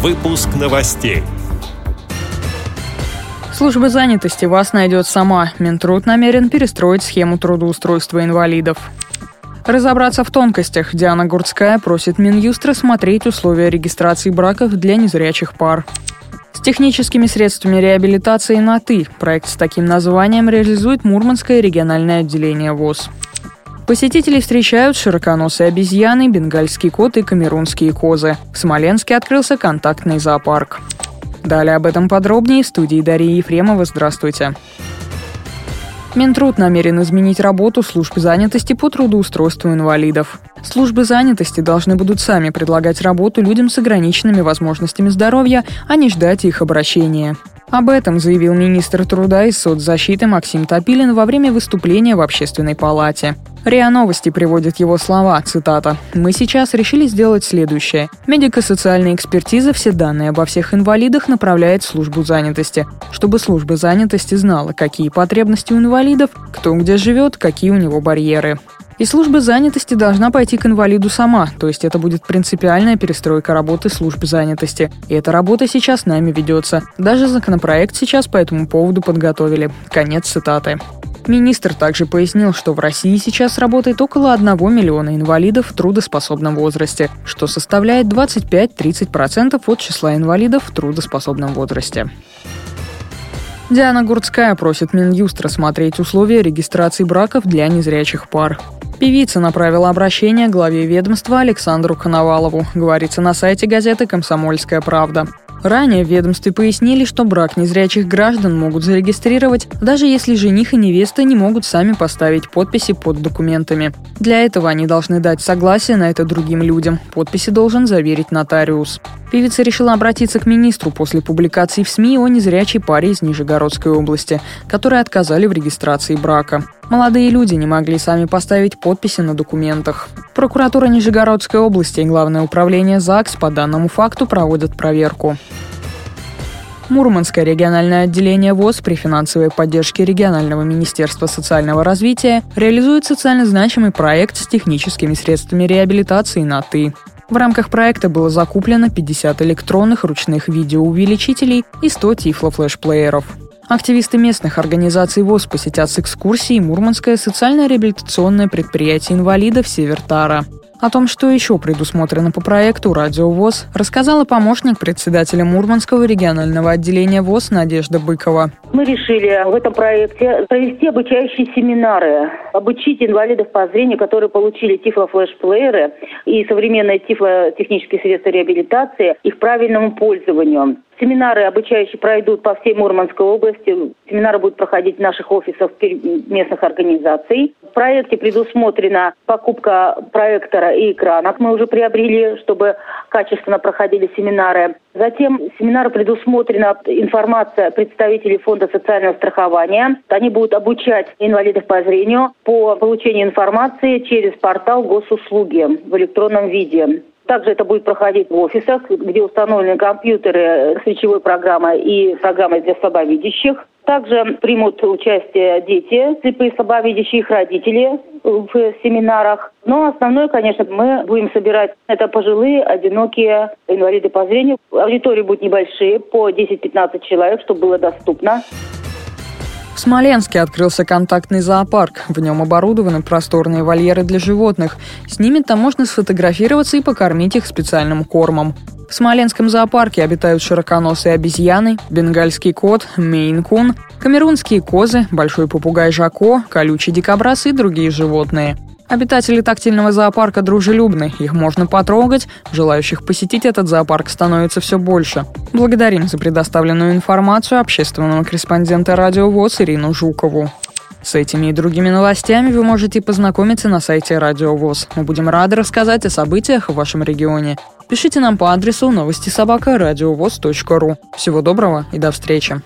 Выпуск новостей. Служба занятости вас найдет сама. Минтруд намерен перестроить схему трудоустройства инвалидов. Разобраться в тонкостях Диана Гурцкая просит Минюст рассмотреть условия регистрации браков для незрячих пар. С техническими средствами реабилитации на «ты» проект с таким названием реализует Мурманское региональное отделение ВОЗ. Посетителей встречают широконосые обезьяны, бенгальский кот и камерунские козы. В Смоленске открылся контактный зоопарк. Далее об этом подробнее в студии Дарьи Ефремова. Здравствуйте. Минтруд намерен изменить работу служб занятости по трудоустройству инвалидов. Службы занятости должны будут сами предлагать работу людям с ограниченными возможностями здоровья, а не ждать их обращения. Об этом заявил министр труда и соцзащиты Максим Топилин во время выступления в Общественной палате. РИА Новости приводит его слова, цитата. «Мы сейчас решили сделать следующее. Медико-социальная экспертиза все данные обо всех инвалидах направляет в службу занятости, чтобы служба занятости знала, какие потребности у инвалидов, кто где живет, какие у него барьеры. И служба занятости должна пойти к инвалиду сама, то есть это будет принципиальная перестройка работы службы занятости. И эта работа сейчас нами ведется. Даже законопроект сейчас по этому поводу подготовили. Конец цитаты. Министр также пояснил, что в России сейчас работает около 1 миллиона инвалидов в трудоспособном возрасте, что составляет 25-30% от числа инвалидов в трудоспособном возрасте. Диана Гурцкая просит Минюст рассмотреть условия регистрации браков для незрячих пар. Певица направила обращение главе ведомства Александру Коновалову, говорится на сайте газеты «Комсомольская правда». Ранее в ведомстве пояснили, что брак незрячих граждан могут зарегистрировать, даже если жених и невеста не могут сами поставить подписи под документами. Для этого они должны дать согласие на это другим людям. Подписи должен заверить нотариус. Певица решила обратиться к министру после публикации в СМИ о незрячей паре из Нижегородской области, которые отказали в регистрации брака. Молодые люди не могли сами поставить подписи на документах. Прокуратура Нижегородской области и Главное управление ЗАГС по данному факту проводят проверку. Мурманское региональное отделение ВОЗ при финансовой поддержке регионального министерства социального развития реализует социально значимый проект с техническими средствами реабилитации на «ты». В рамках проекта было закуплено 50 электронных ручных видеоувеличителей и 100 тифлофлешплееров. Активисты местных организаций ВОЗ посетят с экскурсией Мурманское социально-реабилитационное предприятие инвалидов «Севертара». О том, что еще предусмотрено по проекту «Радио ВОЗ», рассказала помощник председателя Мурманского регионального отделения ВОЗ Надежда Быкова. Мы решили в этом проекте провести обучающие семинары, обучить инвалидов по зрению, которые получили тифлофлешплееры и современные тифлотехнические средства реабилитации, их правильному пользованию. Семинары обучающие пройдут по всей Мурманской области. Семинары будут проходить в наших офисах местных организаций. В проекте предусмотрена покупка проектора и экранов. Мы уже приобрели, чтобы качественно проходили семинары. Затем семинары предусмотрена информация представителей Фонда социального страхования. Они будут обучать инвалидов по зрению по получению информации через портал госуслуги в электронном виде. Также это будет проходить в офисах, где установлены компьютеры с речевой программой и программой для слабовидящих. Также примут участие дети, слепые слабовидящие, их родители в семинарах. Но основное, конечно, мы будем собирать это пожилые, одинокие инвалиды по зрению. Аудитории будут небольшие, по 10-15 человек, чтобы было доступно. В Смоленске открылся контактный зоопарк. В нем оборудованы просторные вольеры для животных. С ними там можно сфотографироваться и покормить их специальным кормом. В Смоленском зоопарке обитают широконосые обезьяны, бенгальский кот, мейн-кун, камерунские козы, большой попугай Жако, колючий дикобраз и другие животные – Обитатели тактильного зоопарка дружелюбны, их можно потрогать, желающих посетить этот зоопарк становится все больше. Благодарим за предоставленную информацию общественного корреспондента Радио ВОЗ Ирину Жукову. С этими и другими новостями вы можете познакомиться на сайте Радио ВОЗ. Мы будем рады рассказать о событиях в вашем регионе. Пишите нам по адресу новости собака ру. Всего доброго и до встречи.